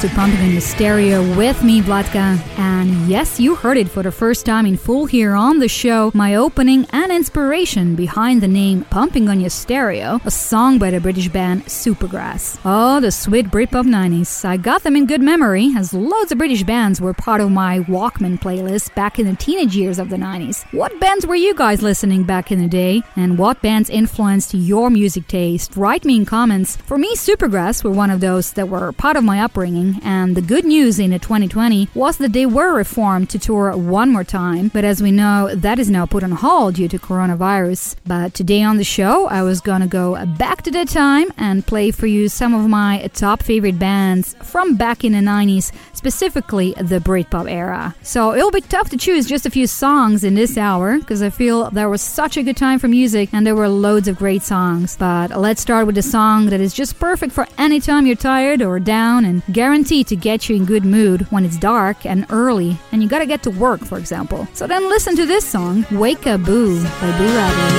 To Pumping in the Stereo with me, Vlatka. And yes, you heard it for the first time in full here on the show. My opening inspiration behind the name Pumping on Your Stereo, a song by the British band Supergrass. Oh, the sweet Britpop 90s. I got them in good memory, as loads of British bands were part of my Walkman playlist back in the teenage years of the 90s. What bands were you guys listening back in the day? And what bands influenced your music taste? Write me in comments. For me, Supergrass were one of those that were part of my upbringing, and the good news in the 2020 was that they were reformed to tour one more time, but as we know, that is now put on hold due to coronavirus. But today on the show, I was gonna go back to that time and play for you some of my top favorite bands from back in the 90s, specifically the Britpop era. So it'll be tough to choose just a few songs in this hour, because I feel there was such a good time for music and there were loads of great songs. But let's start with a song that is just perfect for any time you're tired or down and guaranteed to get you in good mood when it's dark and early and you gotta get to work, for example. So then listen to this song, Wake Up Boo by Boo Radley.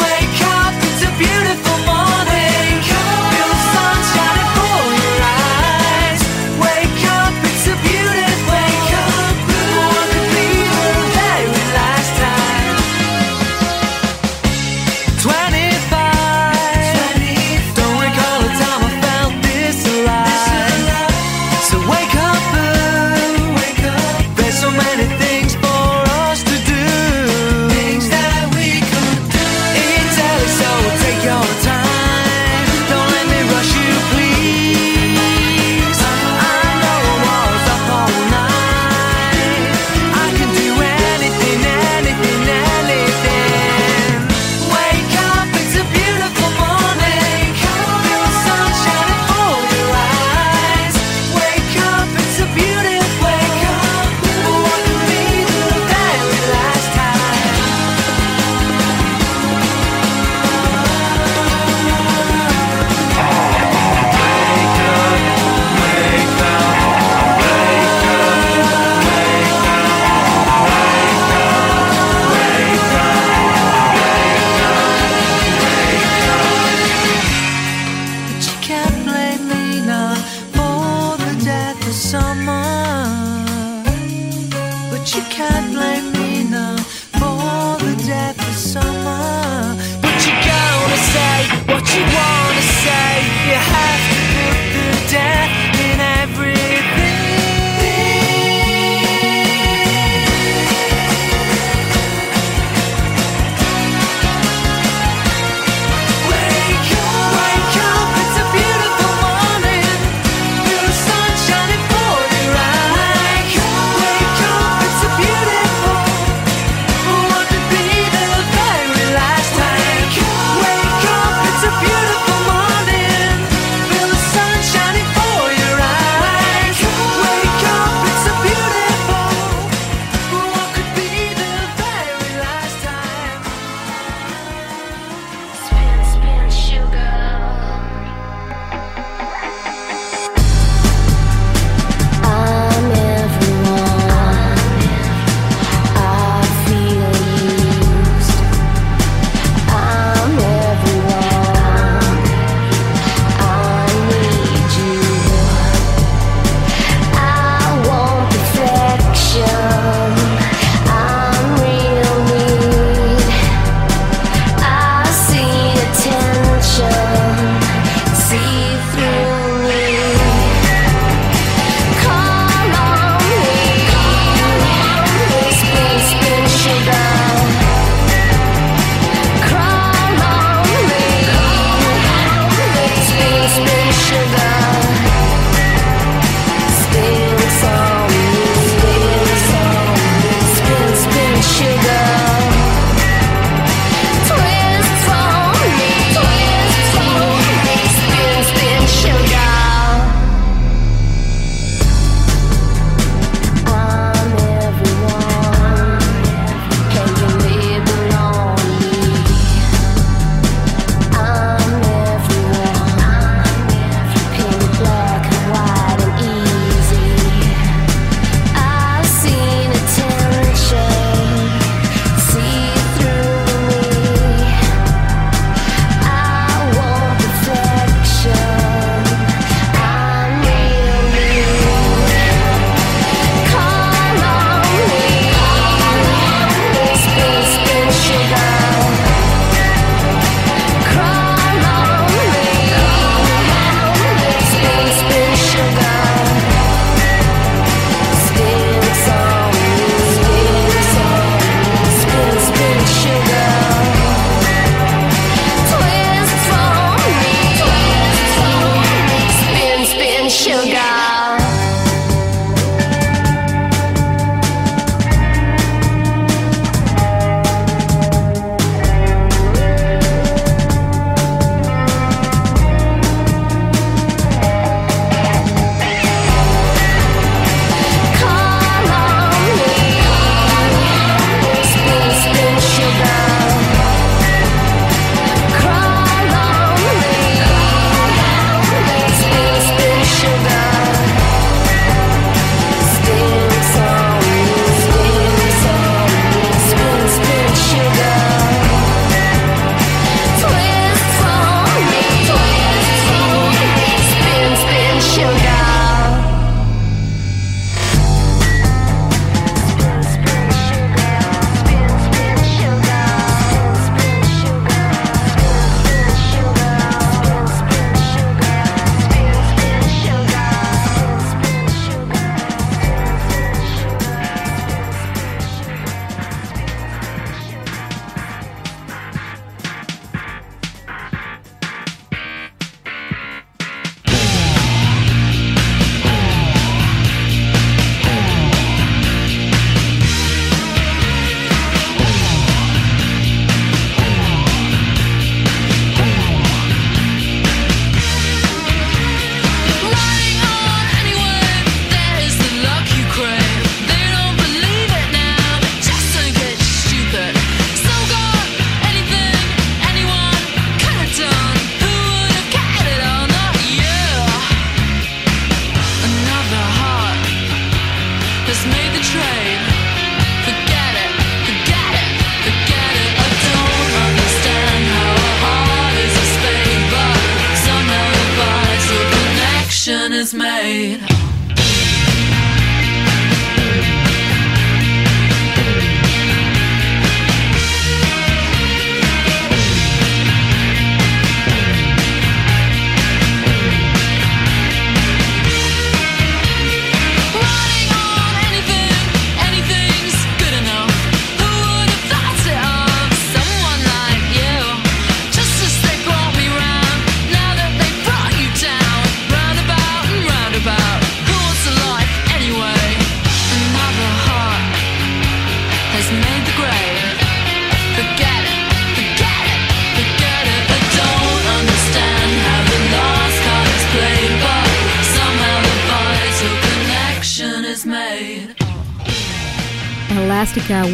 Wake up, it's a beautiful morning.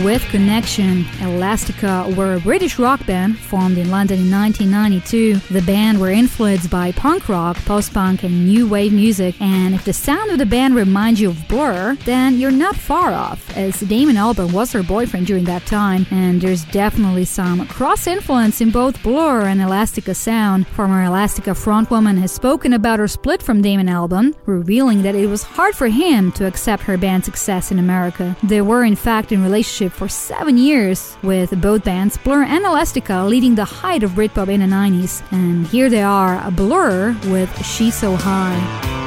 With Connection. Elastica were a British rock band formed in London in 1992. The band were influenced by punk rock, post punk, and new wave music. And if the sound of the band reminds you of Blur, then you're not far off, as Damon Albarn was her boyfriend during that time. And there's definitely some cross influence in both Blur and Elastica sound. Former Elastica frontwoman has spoken about her split from Damon Albarn, revealing that it was hard for him to accept her band's success in America. They were in fact in relationship for seven years, with both bands, Blur and Elastica, leading the height of Britpop in the 90s. And here they are, Blur with She's So High.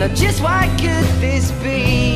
Now, just why could this be?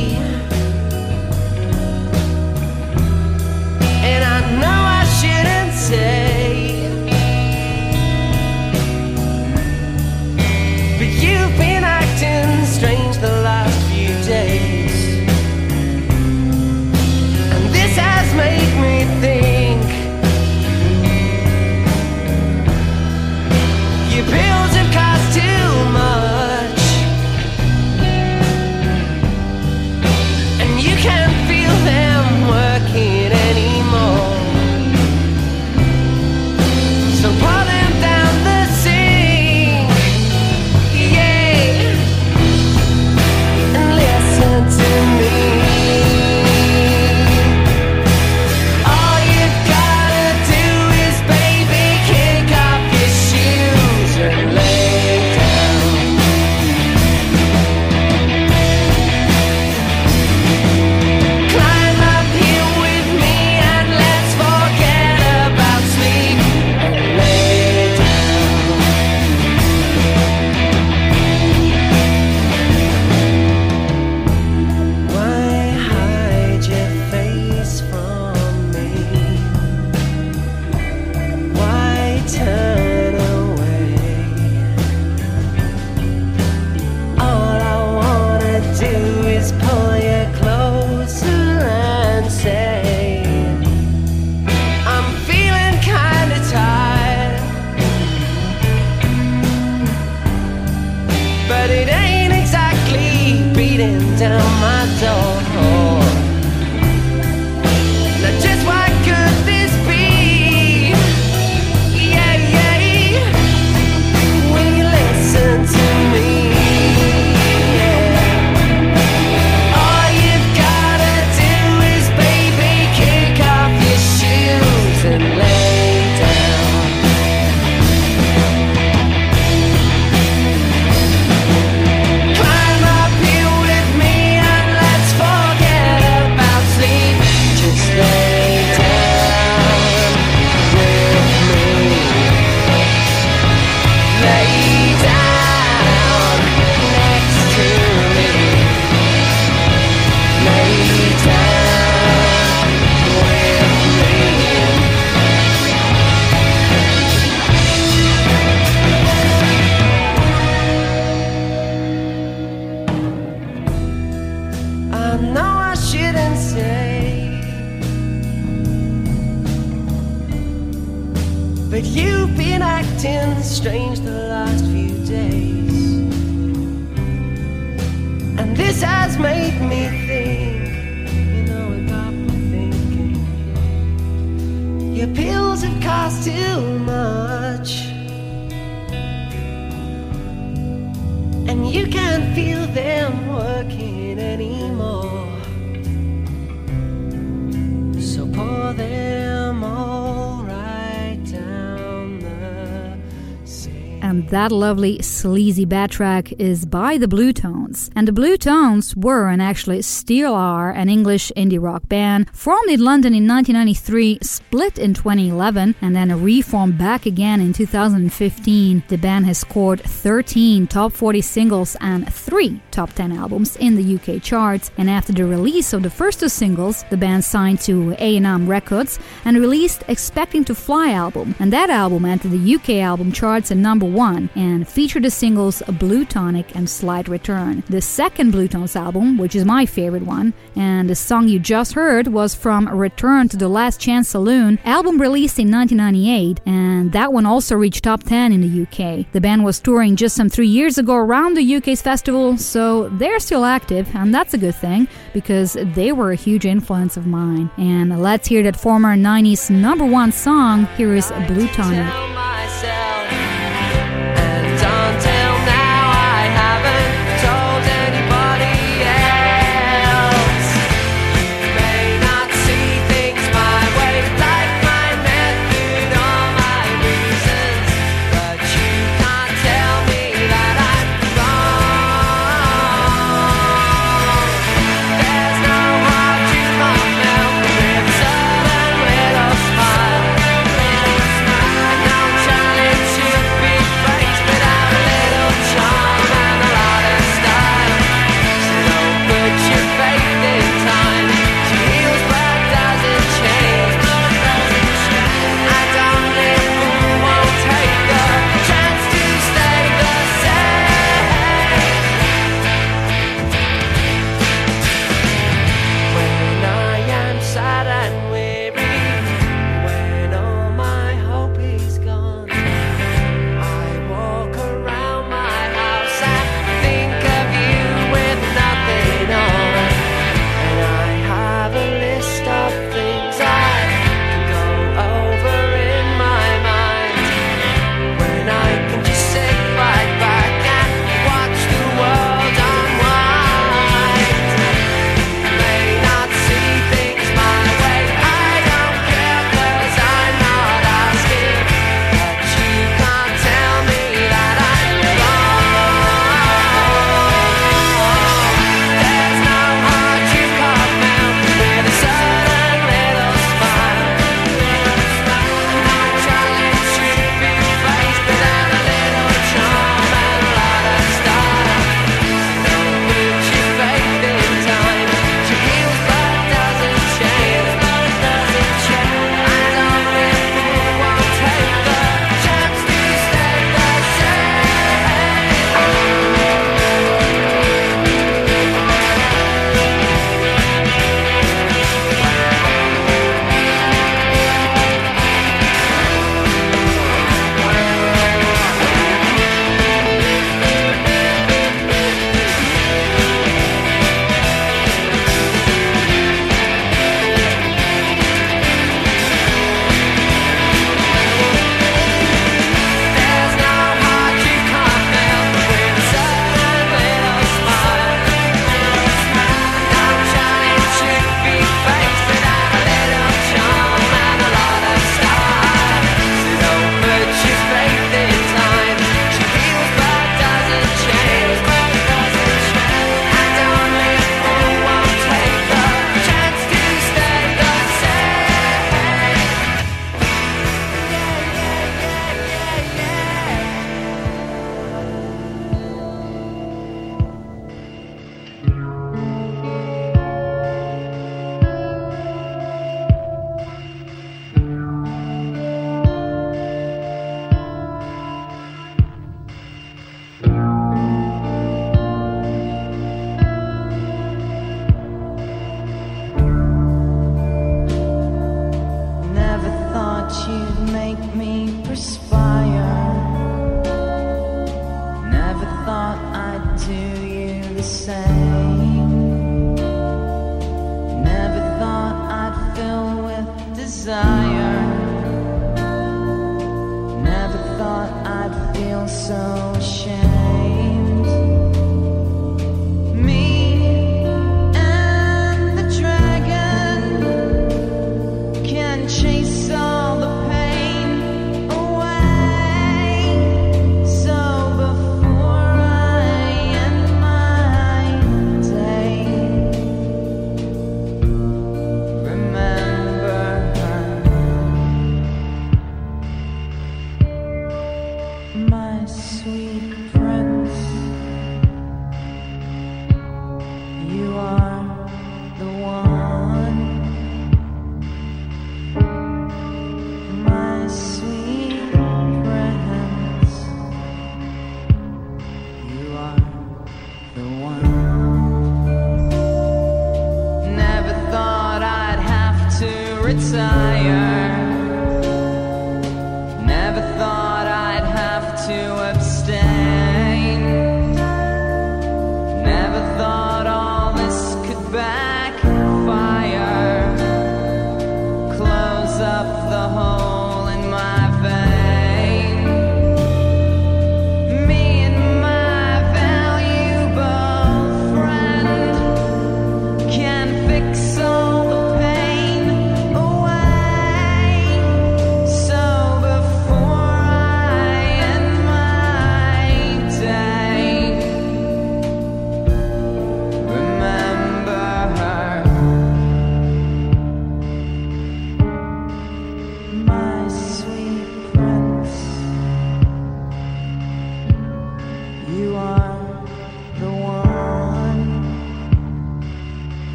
That lovely sleazy bed track is by the Blue Tones. And the Blue Tones were and actually still are an English indie rock band formed in London in 1993, split in 2011, and then reformed back again in 2015. The band has scored 13 top 40 singles and 3 top 10 albums in the UK charts. And after the release of the first two singles, the band signed to A&M Records and released Expecting to Fly album. And that album entered the UK album charts at number 1 and featured the singles Blue Tonic and Slight Return. The second Blue Tones album, which is my favorite one, and the song you just heard was from Return to the Last Chance Saloon, album released in 1998, and that one also reached top 10 in the UK. The band was touring just some three years ago around the UK's festival, so they're still active, and that's a good thing because they were a huge influence of mine. And let's hear that former 90s number one song. Here is Blue Tonic.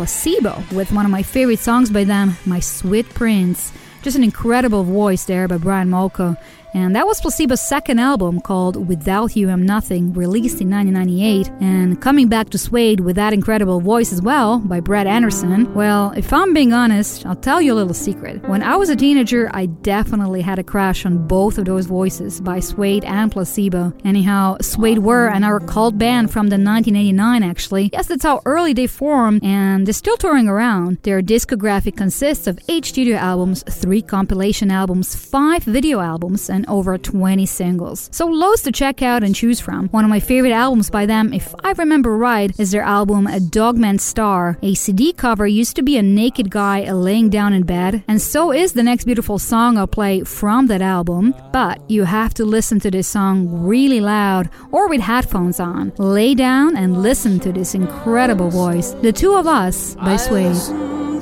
Placebo with one of my favorite songs by them, My Sweet Prince. Just an incredible voice there by Brian Molko. And that was Placebo's second album called Without You I'm Nothing, released in 1998. And coming back to Suede with that incredible voice as well by Brett Anderson. Well, if I'm being honest, I'll tell you a little secret. When I was a teenager, I definitely had a crush on both of those voices by Suede and Placebo. Anyhow, Suede were an our cult band from the 1989 actually. Yes, that's how early they formed and they're still touring around. Their discography consists of 8 studio albums, 3 compilation albums, 5 video albums, and over 20 singles. So loads to check out and choose from. One of my favorite albums by them, if I remember right, is their album A Dog Man Star. A CD cover used to be a naked guy laying down in bed, and so is the next beautiful song I'll play from that album. But you have to listen to this song really loud or with headphones on. Lay down and listen to this incredible voice. The Two of Us by Suede.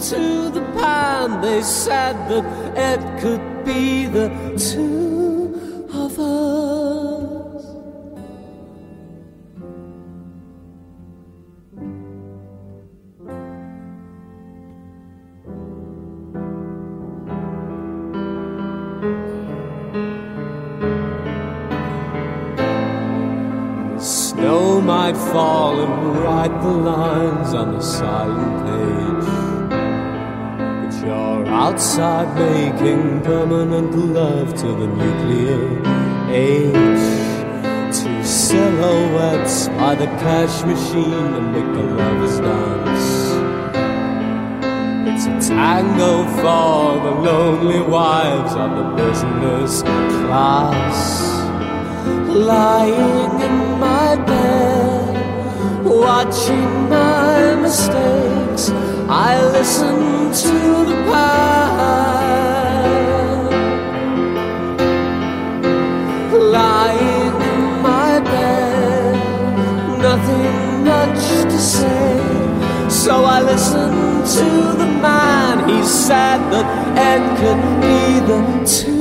to the they said that it could be the two Snow might fall and write the lines on the silent page. But you're outside making permanent love to the nuclear age. Two silhouettes by the cash machine to make the lovers dance. It's a tango for the lonely wives of the business class lying in my bed, watching my mistakes. I listen to the past. Lying in my bed, nothing much to say. So I listen to the man. He said that end could be the two.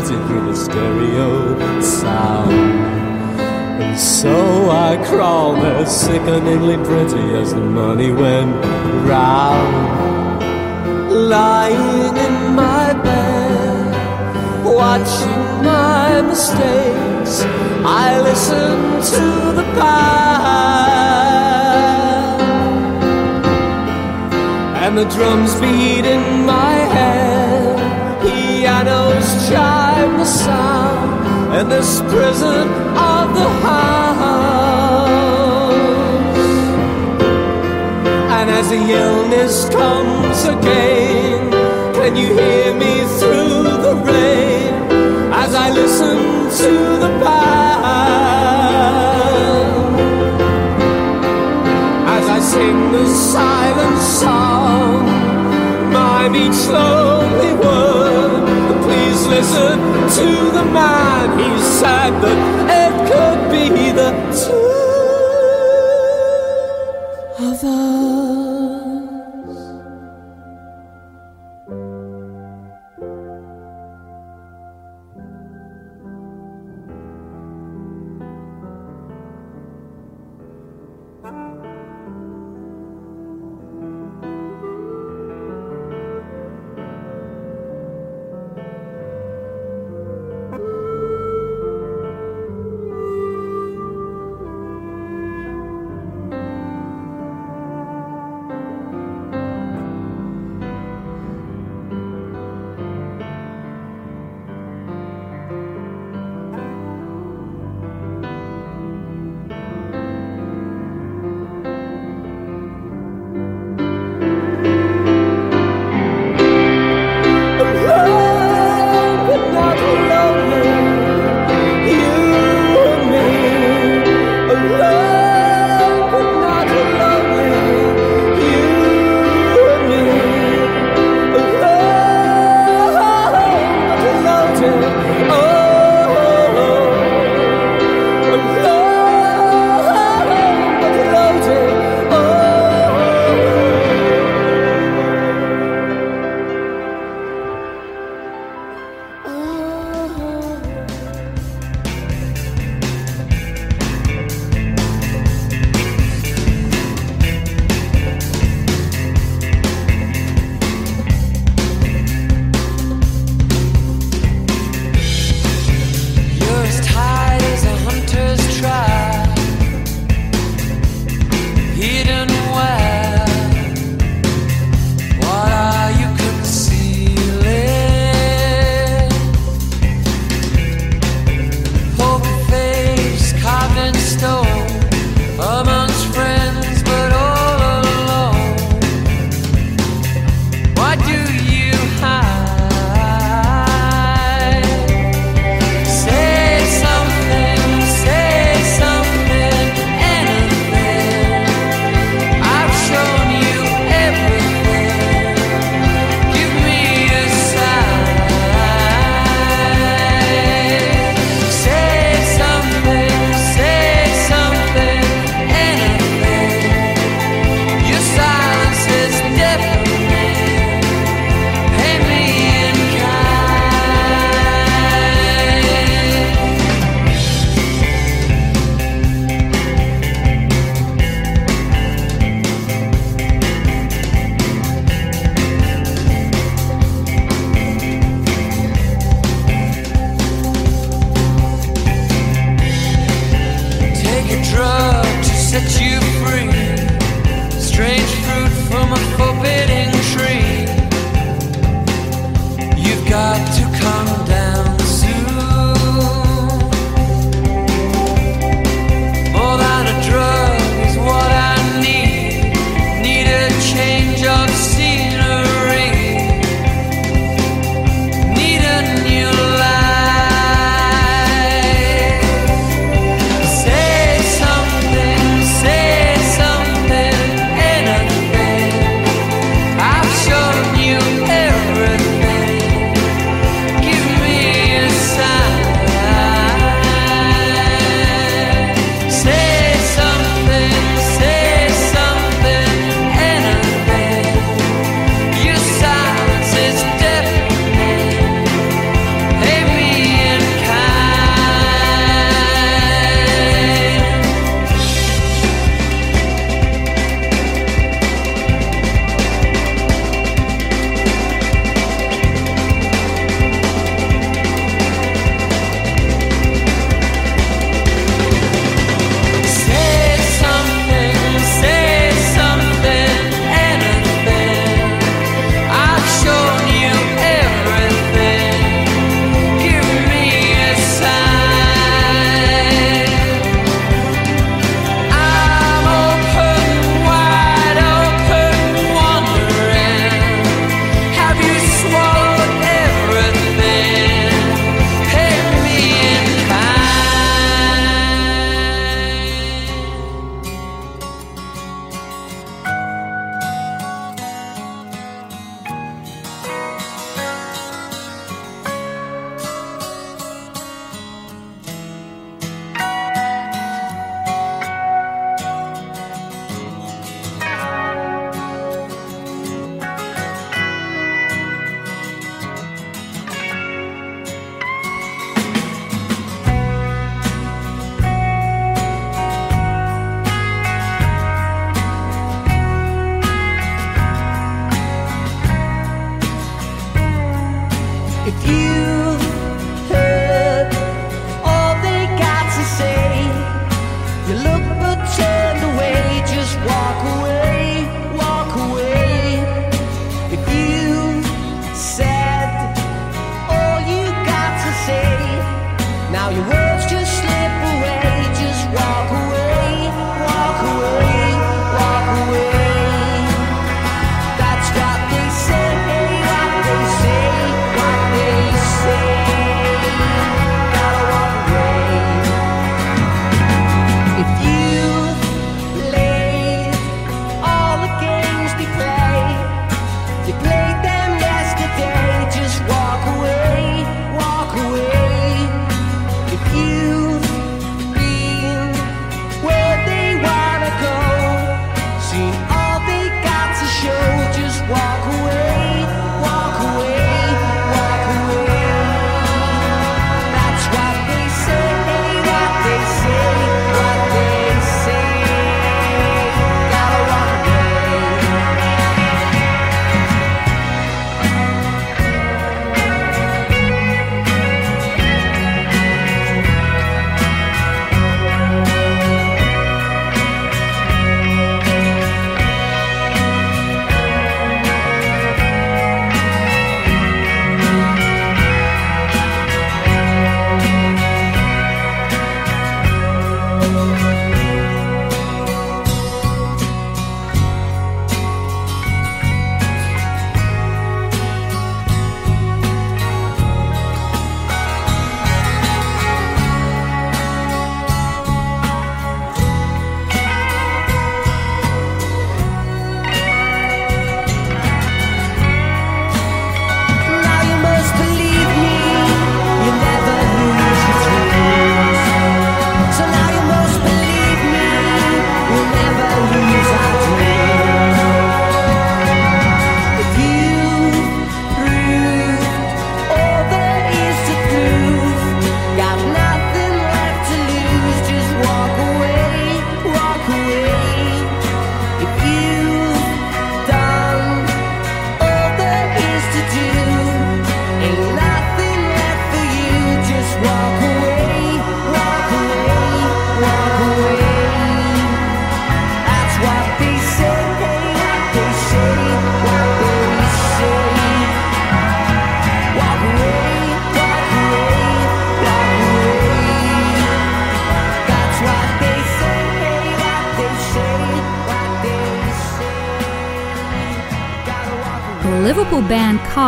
City through the stereo sound. And so I crawled there sickeningly pretty as the money went round. Lying in my bed, watching my mistakes, I listened to the past. And the drums beat in my head, pianos chime the sound, in this prison of the house. And as the illness comes again, can you hear me through the rain as I listen to the band? As I sing the silent song, mime each lonely word. Please listen to the man. He said that it could be the two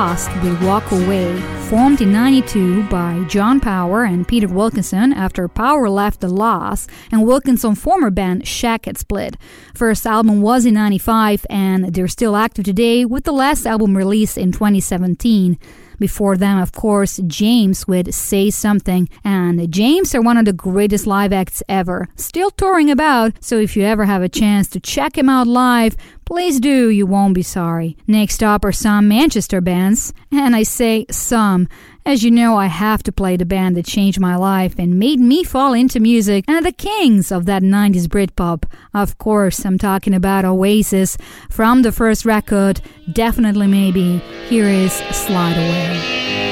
Cast will Walk Away, formed in 92 by John Power and Peter Wilkinson after Power left The La's and Wilkinson's former band Shack had split. First album was in 95 and they're still active today with the last album released in 2017. Before them, of course, James would Say Something, and James are one of the greatest live acts ever. Still touring about, so if you ever have a chance to check him out live, please do, you won't be sorry. Next up are some Manchester bands, and I say some. As you know, I have to play the band that changed my life and made me fall into music and the kings of that 90s Britpop. Of course, I'm talking about Oasis from the first record, Definitely Maybe. Here is Slide Away.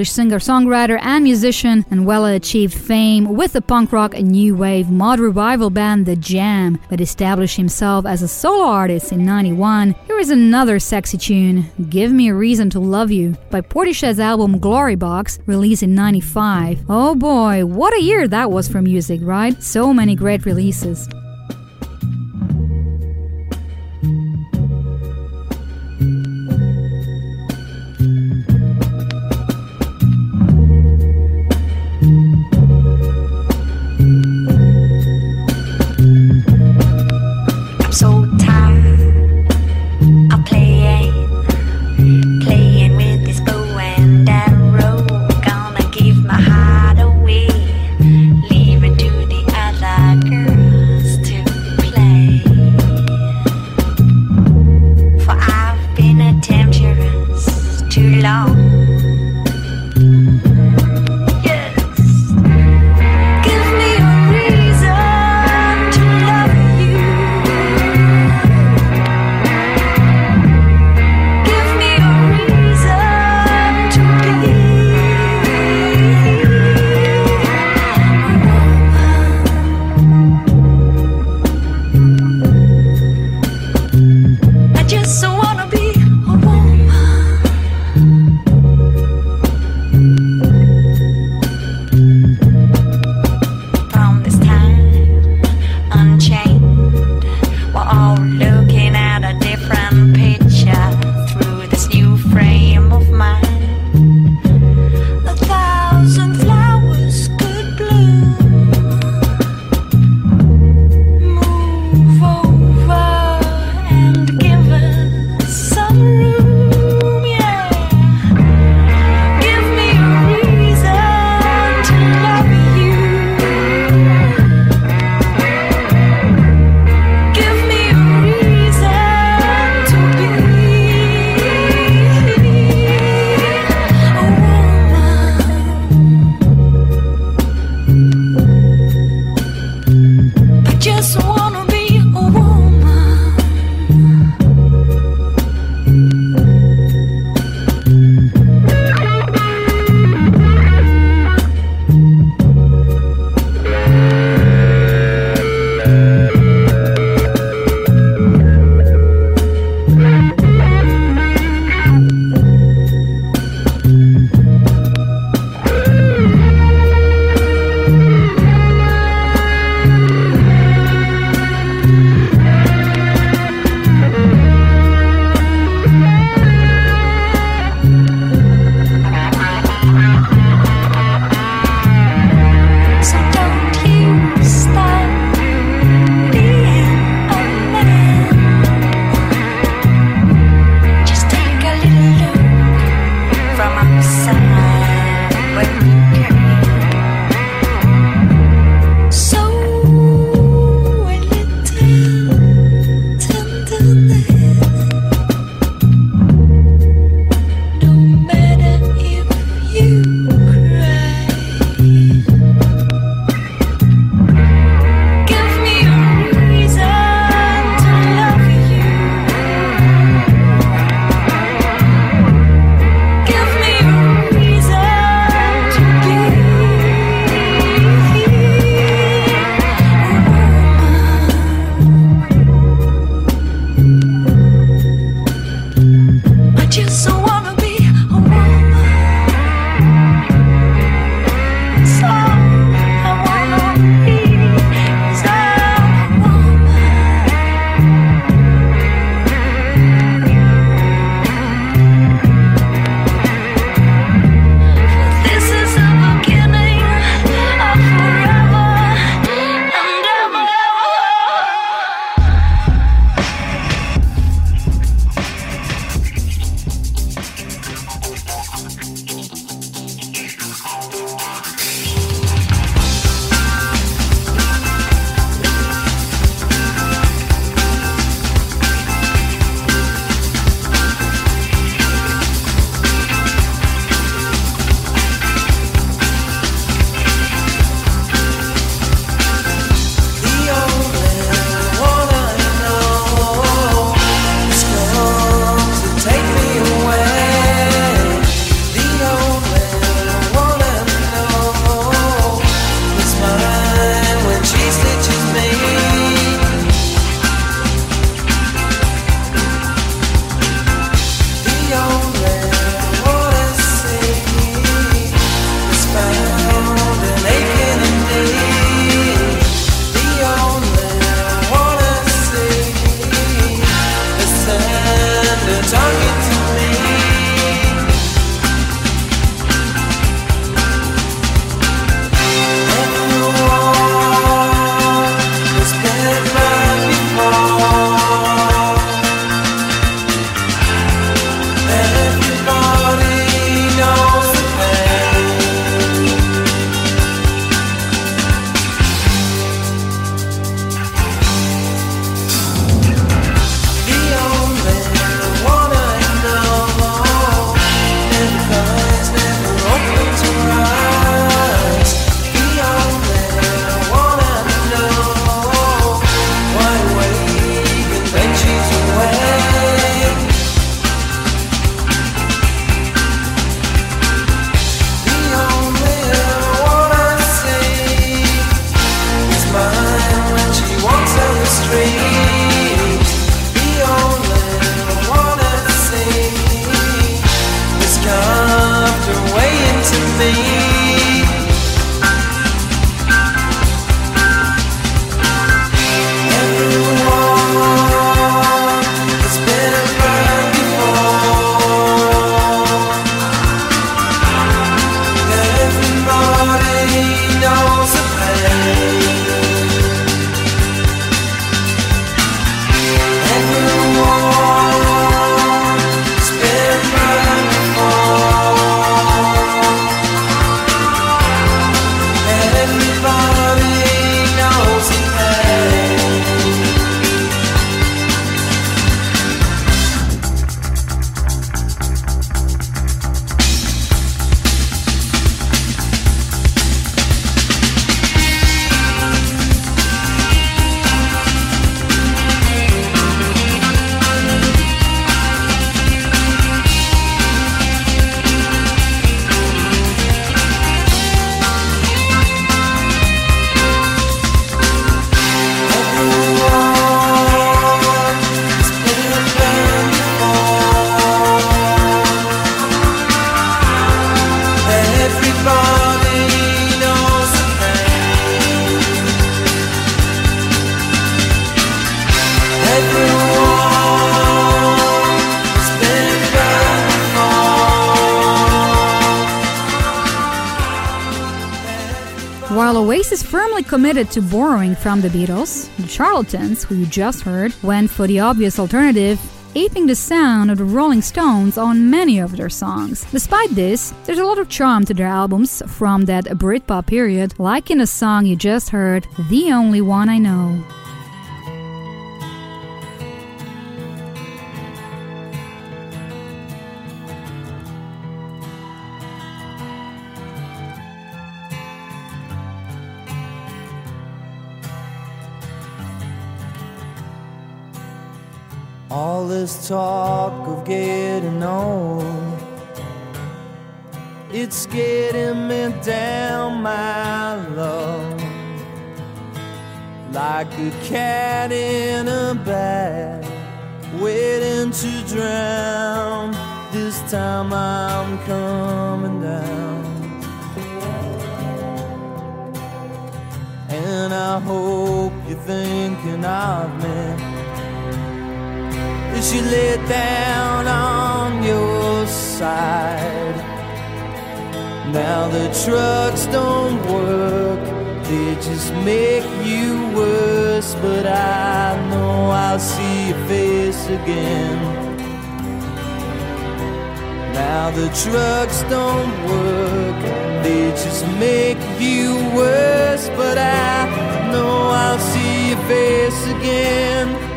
English singer songwriter and musician, and Weller achieved fame with the punk rock and new wave mod revival band The Jam, but established himself as a solo artist in 91. Here is another sexy tune, Give Me a Reason to Love You, by Portishead's album Glory Box, released in 95. Oh boy, what a year that was for music, right? So many great releases. Committed to borrowing from the Beatles. The Charlatans, who you just heard, went for the obvious alternative, aping the sound of the Rolling Stones on many of their songs. Despite this, there's a lot of charm to their albums from that Britpop period, like in the song you just heard, The Only One I Know. This talk of getting on, it's getting me down, my love. Like a cat in a bag, waiting to drown. This time I'm coming down. And I hope you're thinking of me as you lay down on your side. Now the drugs don't work, they just make you worse. But I know I'll see your face again. Now the drugs don't work, they just make you worse. But I know I'll see your face again.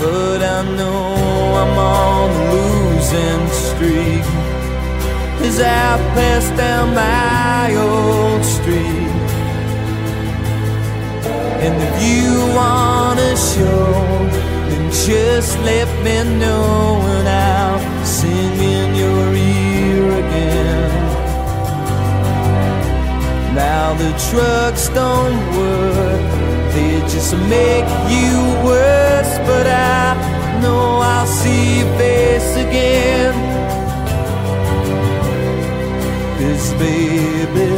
But I know I'm on a losing streak. As I pass down my old street And if you wanna show Then just let me know And I'll sing in your ear again. Now the drugs don't work they just make you worse, but I know I'll see your face again. Cause baby,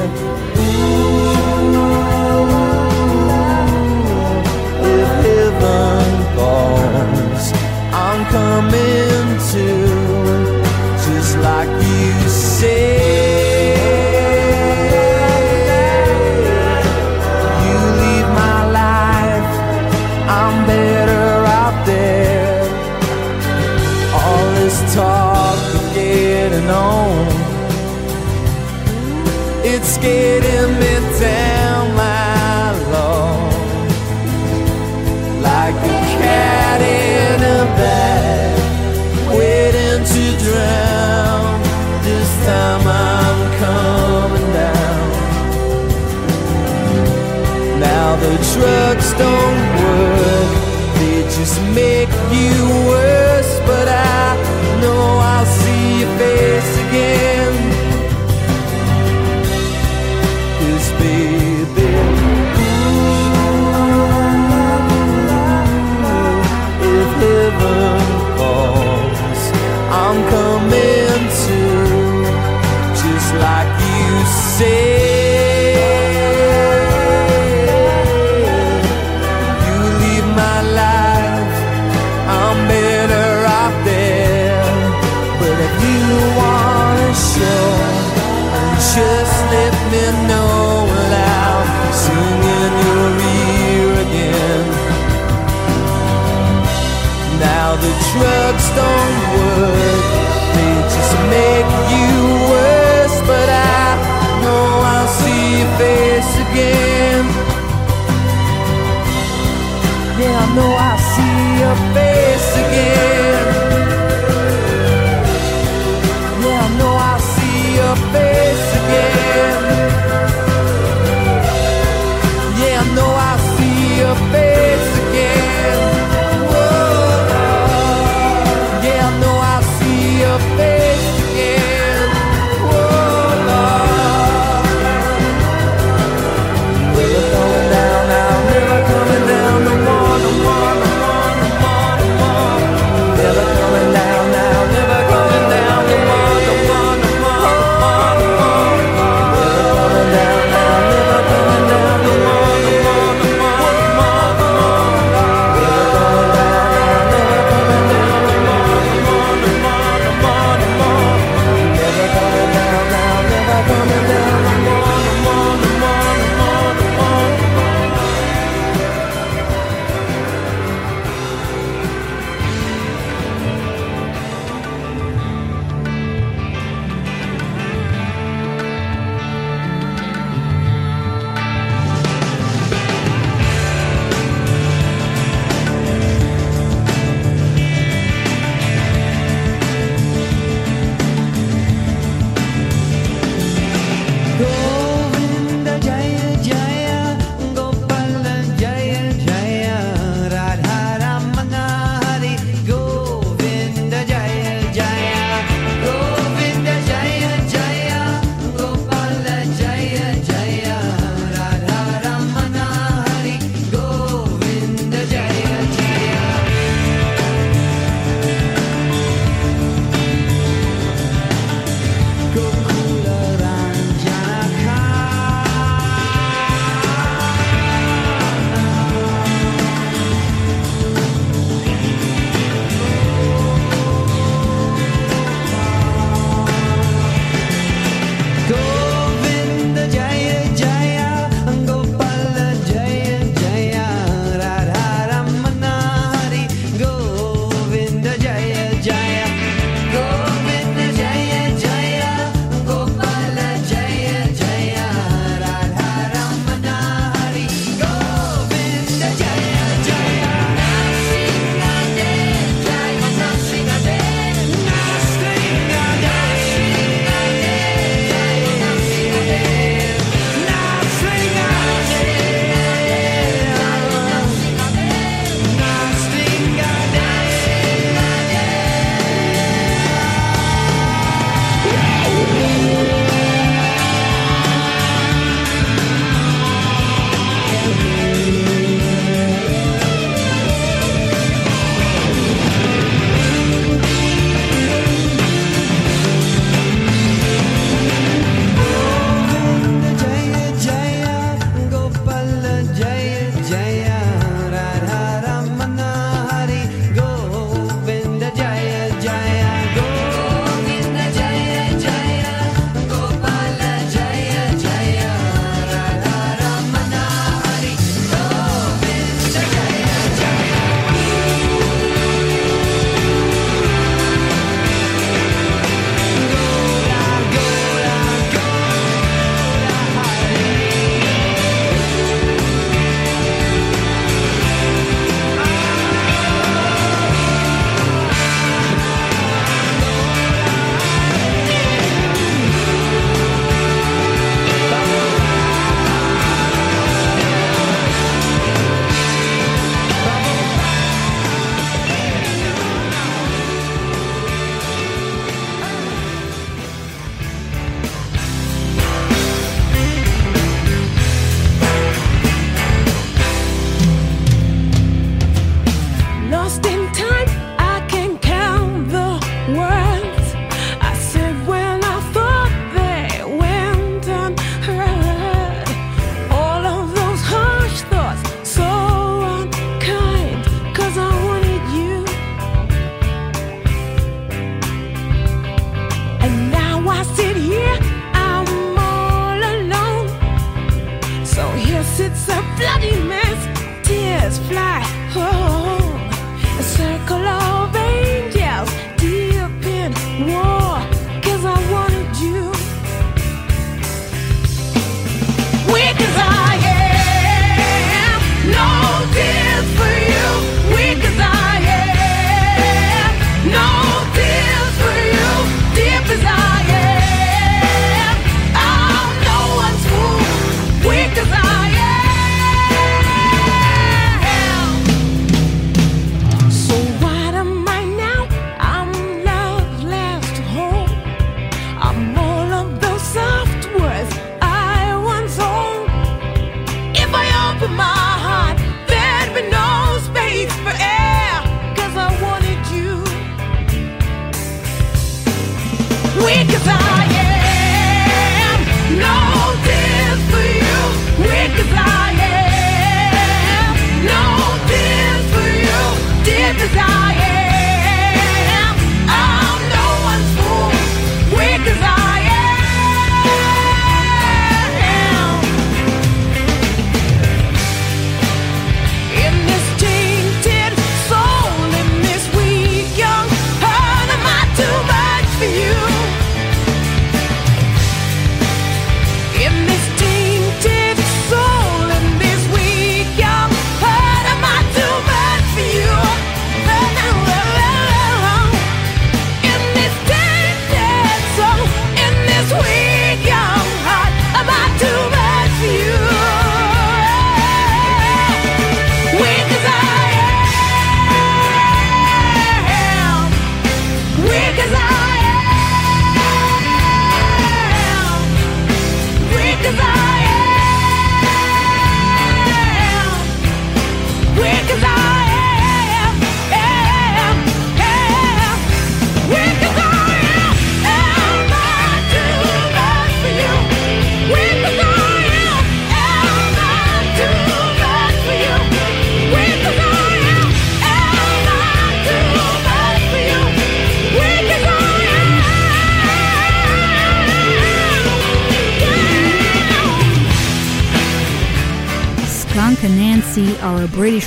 if heaven calls, I'm coming to, just like you said. Don't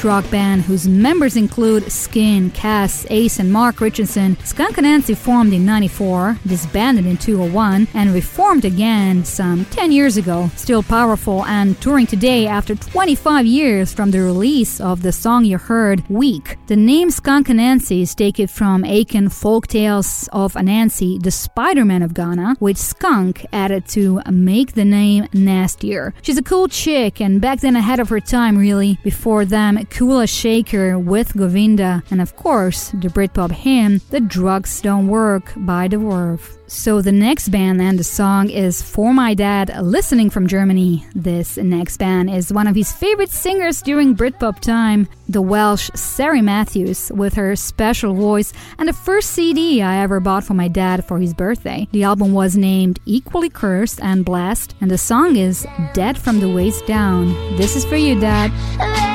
rock band whose members include Skin, Cass, Ace, and Mark Richardson. Skunk Anansie formed in 94, disbanded in 2001, and reformed again some 10 years ago. Still powerful and touring today after 25 years from the release of the song you heard, Weak. The name Skunk Anansie is taken from Akan folktales of Anansi, the Spider-Man of Ghana, which Skunk added to make the name nastier. She's a cool chick and back then ahead of her time really. Before them, Kula Shaker with Govinda and of course the Britpop hymn The Drugs Don't Work by The Verve. So the next band and the song is For My Dad, listening from Germany. This next band is one of his favorite singers during Britpop time, the Welsh Cerys Matthews, with her special voice and the first CD I ever bought for my dad for his birthday. The album was named Equally Cursed and Blessed, and the song is Dead from the Waist Down. This is for you, Dad.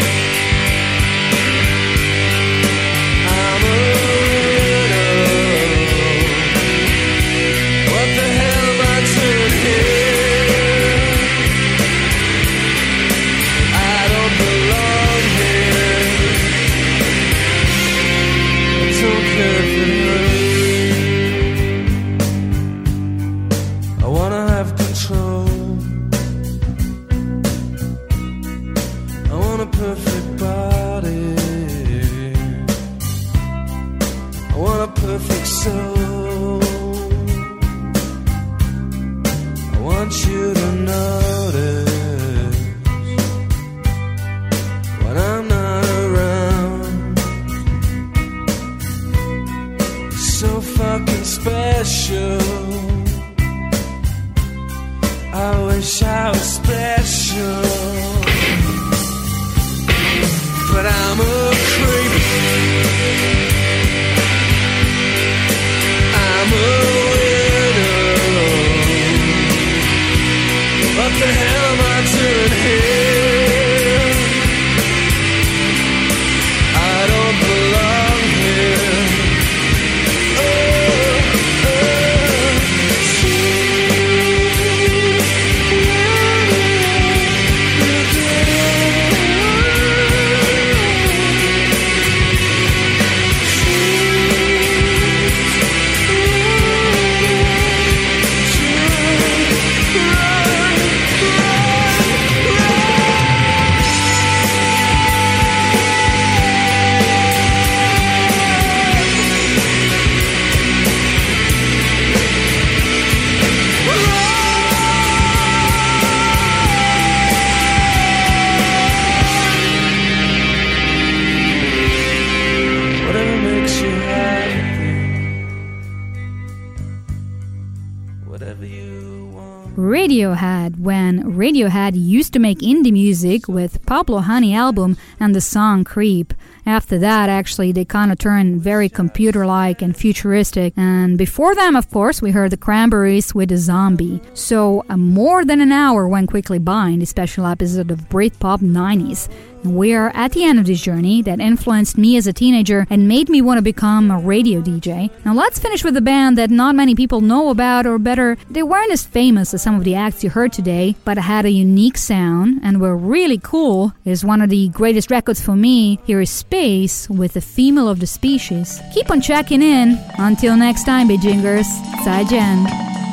Make indie music with Pablo Honey album and the song Creep. After that, actually, they kind of turned very computer like and futuristic. And before them, of course, we heard the Cranberries with a zombie. So, uh, more than an hour went quickly by in this special episode of Britpop 90s. We are at the end of this journey that influenced me as a teenager and made me want to become a radio DJ. Now let's finish with a band that not many people know about, or better, they weren't as famous as some of the acts you heard today, but had a unique sound and were really cool. Is one of the greatest records for me. Here is Space with the female of the species. Keep on checking in. Until next time, Beijingers. 再见。